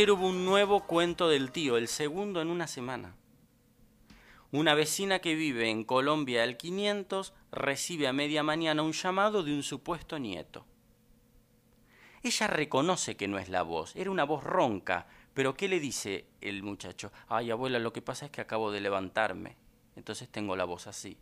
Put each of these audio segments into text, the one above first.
hubo un nuevo cuento del tío, el segundo en una semana. Una vecina que vive en Colombia al 500 recibe a media mañana un llamado de un supuesto nieto. Ella reconoce que no es la voz, era una voz ronca, pero ¿qué le dice el muchacho? Ay, abuela, lo que pasa es que acabo de levantarme, entonces tengo la voz así.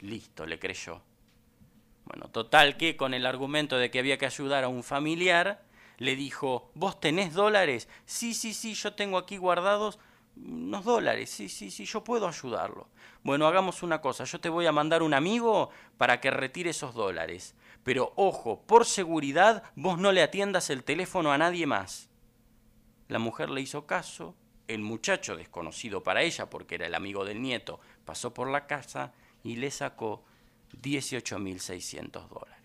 Listo, le creyó. Bueno, total que con el argumento de que había que ayudar a un familiar, le dijo, ¿vos tenés dólares? Sí, sí, sí, yo tengo aquí guardados unos dólares, sí, sí, sí, yo puedo ayudarlo. Bueno, hagamos una cosa, yo te voy a mandar un amigo para que retire esos dólares. Pero ojo, por seguridad, vos no le atiendas el teléfono a nadie más. La mujer le hizo caso, el muchacho, desconocido para ella porque era el amigo del nieto, pasó por la casa y le sacó 18.600 dólares.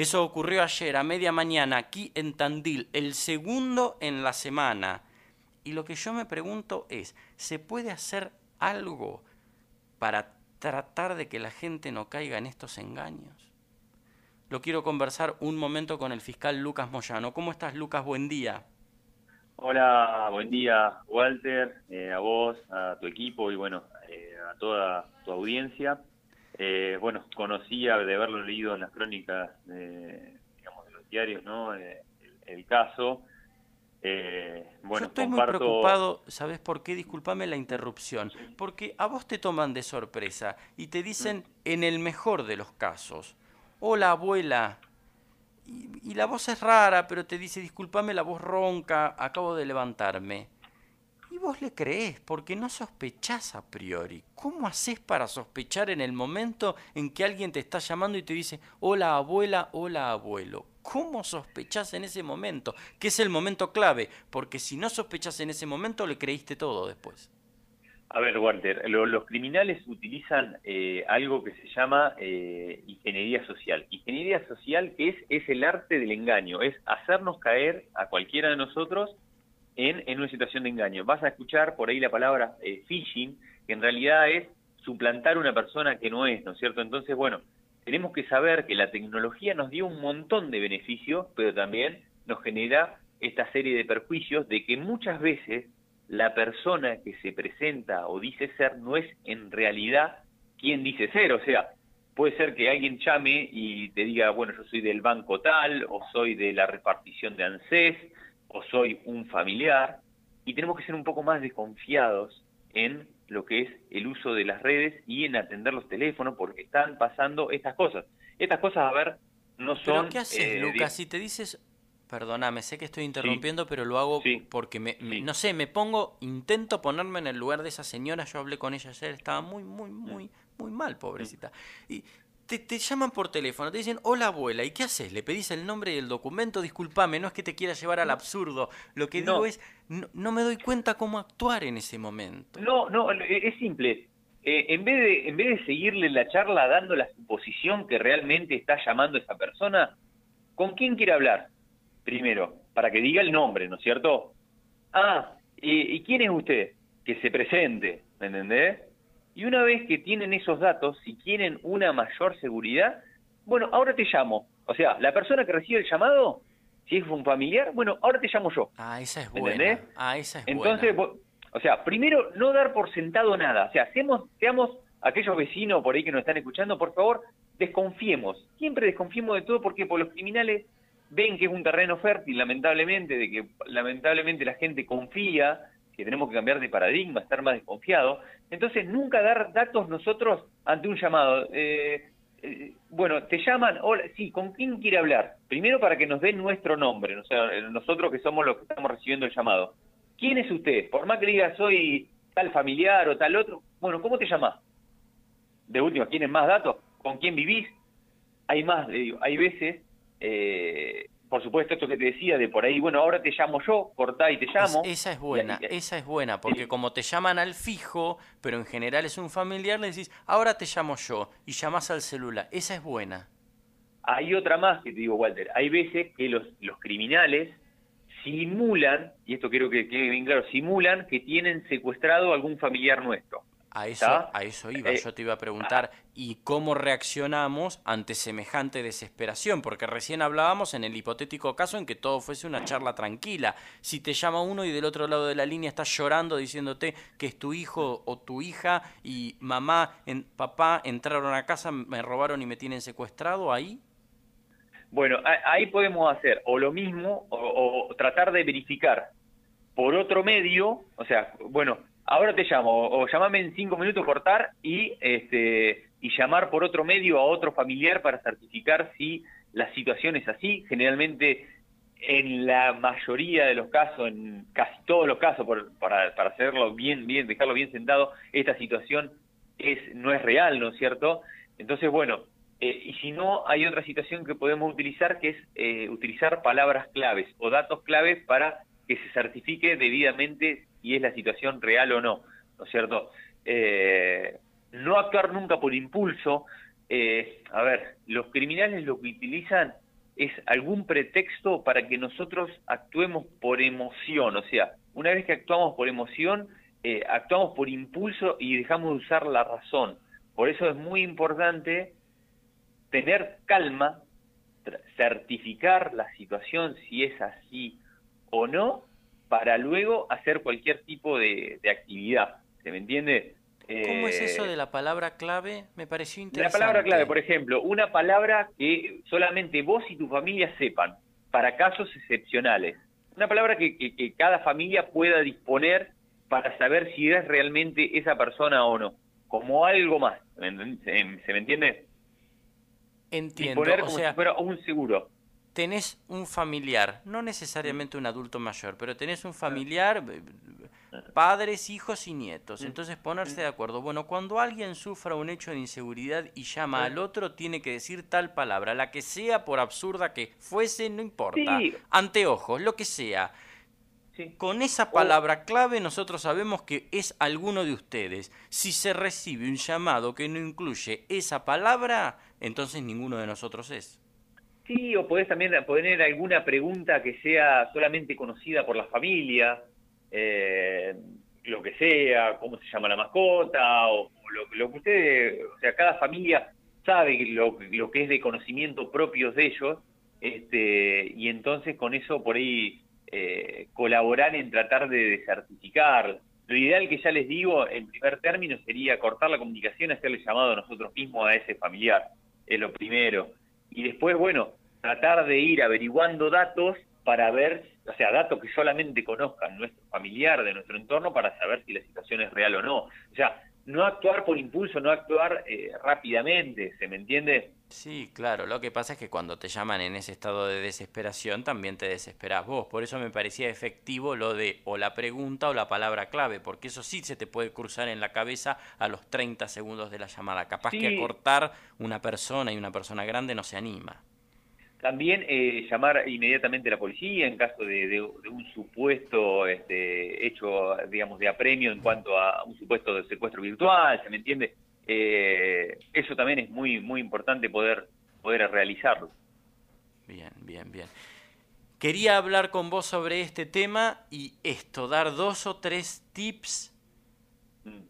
Eso ocurrió ayer a media mañana aquí en Tandil, el segundo en la semana. Y lo que yo me pregunto es, ¿se puede hacer algo para tratar de que la gente no caiga en estos engaños? Lo quiero conversar un momento con el fiscal Lucas Moyano. ¿Cómo estás, Lucas? Buen día. Hola, buen día, Walter, eh, a vos, a tu equipo y bueno, eh, a toda tu audiencia. Eh, bueno, conocía de haberlo leído en las crónicas de, digamos, de los diarios, ¿no? Eh, el, caso. Eh, bueno, Yo estoy muy preocupado, ¿sabes por qué? Discúlpame la interrupción. Porque a vos te toman de sorpresa y te dicen, en el mejor de los casos, hola abuela, y, y, la voz es rara, pero te dice, discúlpame la voz ronca, acabo de levantarme. Vos le crees, porque no sospechás a priori. ¿Cómo haces para sospechar en el momento en que alguien te está llamando y te dice, hola abuela, hola abuelo? ¿Cómo sospechás en ese momento? Que es el momento clave, porque si no sospechás en ese momento, le creíste todo después. A ver, Walter, los criminales utilizan eh, algo que se llama eh, ingeniería social. Ingeniería social que es, es el arte del engaño, es hacernos caer a cualquiera de nosotros en, una situación de engaño. Vas a escuchar por ahí la palabra eh, phishing, que en realidad es suplantar una persona que no es, ¿no es cierto? Entonces, bueno, tenemos que saber que la tecnología nos dio un montón de beneficios, pero también nos genera esta serie de perjuicios de que muchas veces la persona que se presenta o dice ser no es en realidad quien dice ser, o sea, puede ser que alguien llame y te diga, bueno, yo soy del banco tal, o soy de la repartición de ANSES, o soy un familiar, y tenemos que ser un poco más desconfiados en lo que es el uso de las redes y en atender los teléfonos, porque están pasando estas cosas. Estas cosas, a ver, no son... ¿Pero qué haces, eh, Lucas? Si te dices, perdóname, sé que estoy interrumpiendo, pero lo hago porque, me, no sé, me pongo, intento ponerme en el lugar de esa señora, yo hablé con ella ayer, estaba muy, muy, muy, muy mal, pobrecita. Y te, llaman por teléfono, te dicen, hola abuela, ¿y qué haces? ¿Le pedís el nombre y el documento? Disculpame, no es que te quiera llevar al absurdo. Lo que digo es, no, me doy cuenta cómo actuar en ese momento. No, no, es simple. Eh, en, vez de, en vez de seguirle la charla dando la suposición que realmente está llamando esa persona, ¿con quién quiere hablar? Primero, para que diga el nombre, ¿no es cierto? Ah, ¿y quién es usted? Que se presente, ¿me entendés? Y una vez que tienen esos datos, si quieren una mayor seguridad, bueno, ahora te llamo. O sea, la persona que recibe el llamado, si es un familiar, bueno, ahora te llamo yo. Ah, esa es buena. Ah, esa es Entonces, o sea, primero, no dar por sentado nada. O sea, seamos, seamos aquellos vecinos por ahí que nos están escuchando, por favor, desconfiemos. Siempre desconfiemos de todo porque por los criminales ven que es un terreno fértil, lamentablemente, de que lamentablemente la gente confía que tenemos que cambiar de paradigma, estar más desconfiado. Entonces, nunca dar datos nosotros ante un llamado. Eh, eh, bueno, te llaman, sí, ¿con quién quiere hablar? Primero para que nos den nuestro nombre, o sea, nosotros que somos los que estamos recibiendo el llamado. ¿Quién es usted? Por más que diga soy tal familiar o tal otro, bueno, ¿cómo te llamas? De última, ¿quiénes más datos? ¿Con quién vivís? Hay más, le digo, hay veces eh, por supuesto, esto que te decía de por ahí, bueno, ahora te llamo yo, cortá y te llamo. esa es buena, esa es buena, porque como te llaman al fijo, pero en general es un familiar, le decís, ahora te llamo yo, y llamas al celular. Esa es buena. Hay otra más que te digo, Walter. Hay veces que los, los criminales simulan, y esto quiero que quede bien claro, simulan que tienen secuestrado a algún familiar nuestro. A eso, a eso iba, yo te iba a preguntar, ¿y cómo reaccionamos ante semejante desesperación? Porque recién hablábamos en el hipotético caso en que todo fuese una charla tranquila. Si te llama uno y del otro lado de la línea estás llorando diciéndote que es tu hijo o tu hija y mamá, en, papá entraron a casa, me robaron y me tienen secuestrado, ¿ahí? Bueno, ahí podemos hacer o lo mismo o tratar de verificar por otro medio, o sea, bueno, ahora te llamo, o, llámame en cinco minutos, cortar y, este, y llamar por otro medio a otro familiar para certificar si la situación es así. Generalmente, en la mayoría de los casos, en casi todos los casos, para, para hacerlo bien, bien, dejarlo bien sentado, esta situación es, no es real, ¿no es cierto? Entonces, bueno, eh, y si no, hay otra situación que podemos utilizar, que es eh, utilizar palabras claves o datos claves para que se certifique debidamente si es la situación real o no, ¿no es cierto? Eh, no actuar nunca por impulso. Eh, a ver, los criminales lo que utilizan es algún pretexto para que nosotros actuemos por emoción, o sea, una vez que actuamos por emoción, eh, actuamos por impulso y dejamos de usar la razón. Por eso es muy importante tener calma, certificar la situación si es así o no para luego hacer cualquier tipo de, actividad. ¿Se me entiende? ¿Cómo es eso de la palabra clave? Me pareció interesante. La palabra clave, por ejemplo, una palabra que solamente vos y tu familia sepan, para casos excepcionales. Una palabra que, cada familia pueda disponer para saber si es realmente esa persona o no. Como algo más. ¿Se me entiende? Entiendo. Disponer como si fuera un seguro tenés un familiar, no necesariamente un adulto mayor, pero tenés un familiar, eh, padres, hijos y nietos. Entonces ponerse de acuerdo. Bueno, cuando alguien sufra un hecho de inseguridad y llama al otro, tiene que decir tal palabra, la que sea, por absurda que fuese, no importa. Anteojos, lo que sea. Con esa palabra clave nosotros sabemos que es alguno de ustedes. Si se recibe un llamado que no incluye esa palabra, entonces ninguno de nosotros es. Sí, o podés también poner alguna pregunta que sea solamente conocida por la familia, eh, lo que sea, cómo se llama la mascota, o, lo, que ustedes, o sea, cada familia sabe lo, lo que es de conocimiento propios de ellos, este, y entonces con eso por ahí eh, colaborar en tratar de certificar. Lo ideal que ya les digo, en primer término, sería cortar la comunicación, hacerle llamado a nosotros mismos a ese familiar, es lo primero. Y después, bueno, tratar de ir averiguando datos para ver, o sea, datos que solamente conozcan nuestro familiar de nuestro entorno para saber si la situación es real o no. O sea, no actuar por impulso, no actuar eh, rápidamente, ¿se me entiende? Sí, claro, lo que pasa es que cuando te llaman en ese estado de desesperación también te desesperas vos, por eso me parecía efectivo lo de o la pregunta o la palabra clave, porque eso sí se te puede cruzar en la cabeza a los 30 segundos de la llamada, capaz que acortar una persona y una persona grande no se anima. También eh, llamar inmediatamente a la policía en caso de, un supuesto este, hecho, digamos, de apremio en cuanto a un supuesto de secuestro virtual, ¿se me entiende? Eh, eso también es muy muy importante poder poder realizarlo. Bien, bien, bien. Quería hablar con vos sobre este tema y esto, dar dos o tres tips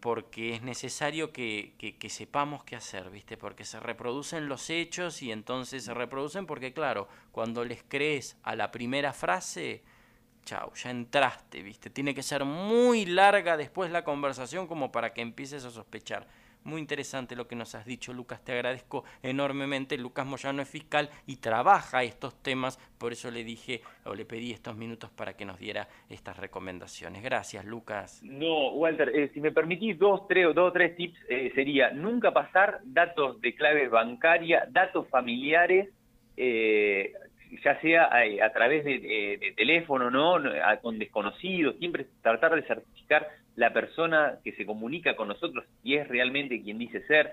porque es necesario que, que, sepamos qué hacer, ¿viste? Porque se reproducen los hechos y entonces se reproducen porque, claro, cuando les crees a la primera frase, chao, ya entraste, ¿viste? Tiene que ser muy larga después la conversación como para que empieces a sospechar. Muy interesante lo que nos has dicho, Lucas. Te agradezco enormemente. Lucas Moyano es fiscal y trabaja estos temas. Por eso le dije o le pedí estos minutos para que nos diera estas recomendaciones. Gracias, Lucas. No, Walter, eh, si me permitís dos, tres, dos, tres tips, eh, sería nunca pasar datos de clave bancaria, datos familiares, eh, ya sea a, través de, teléfono, ¿no? con desconocidos, siempre tratar de certificar la persona que se comunica con nosotros y es realmente quien dice ser,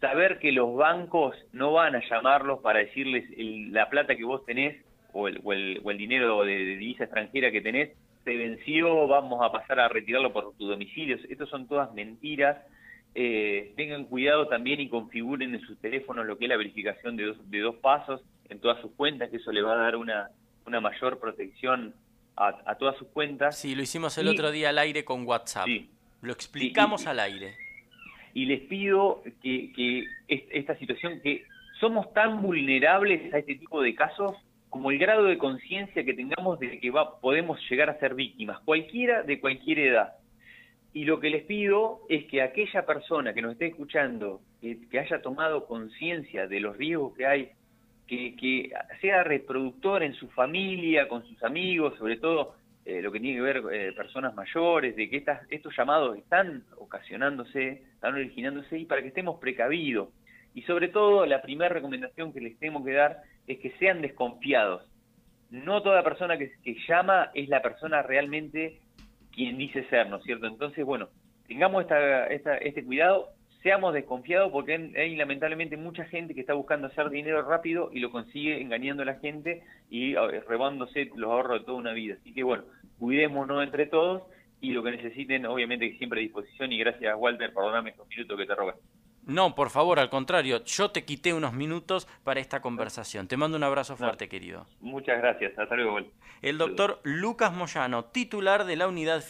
saber que los bancos no van a llamarlos para decirles la plata que vos tenés o el, o el, dinero de, divisa extranjera que tenés se venció, vamos a pasar a retirarlo por tu domicilio. Estas son todas mentiras. Eh, tengan cuidado también y configuren en sus teléfonos lo que es la verificación de dos, de dos pasos en todas sus cuentas, que eso le va a dar una mayor protección a, todas sus cuentas. Sí, lo hicimos el otro día al aire con WhatsApp. Lo explicamos al aire. y les pido que, que esta situación, que somos tan vulnerables a este tipo de casos como el grado de conciencia que tengamos de que va, podemos llegar a ser víctimas, cualquiera de cualquier edad. Y lo que les pido es que aquella persona que nos esté escuchando, que, haya tomado conciencia de los riesgos que hay, que, sea reproductor en su familia, con sus amigos, sobre todo eh, lo que tiene que ver eh, personas mayores, de que estas, estos llamados están ocasionándose, están originándose y para que estemos precavidos. Y sobre todo, la primera recomendación que les tengo que dar es que sean desconfiados. No toda persona que, que llama es la persona realmente quien dice ser, ¿no es cierto? Entonces, bueno, tengamos esta, esta, este cuidado, seamos desconfiados porque hay lamentablemente mucha gente que está buscando hacer dinero rápido y lo consigue engañando a la gente y eh, robándose los ahorros de toda una vida. Así que bueno, cuidémonos entre todos y lo que necesiten, obviamente que siempre a disposición y gracias Walter, perdóname estos minutos que te robé. No, por favor, al contrario, yo te quité unos minutos para esta conversación. Te mando un abrazo fuerte, querido. Muchas gracias, hasta luego. El doctor Lucas Moyano, titular de la unidad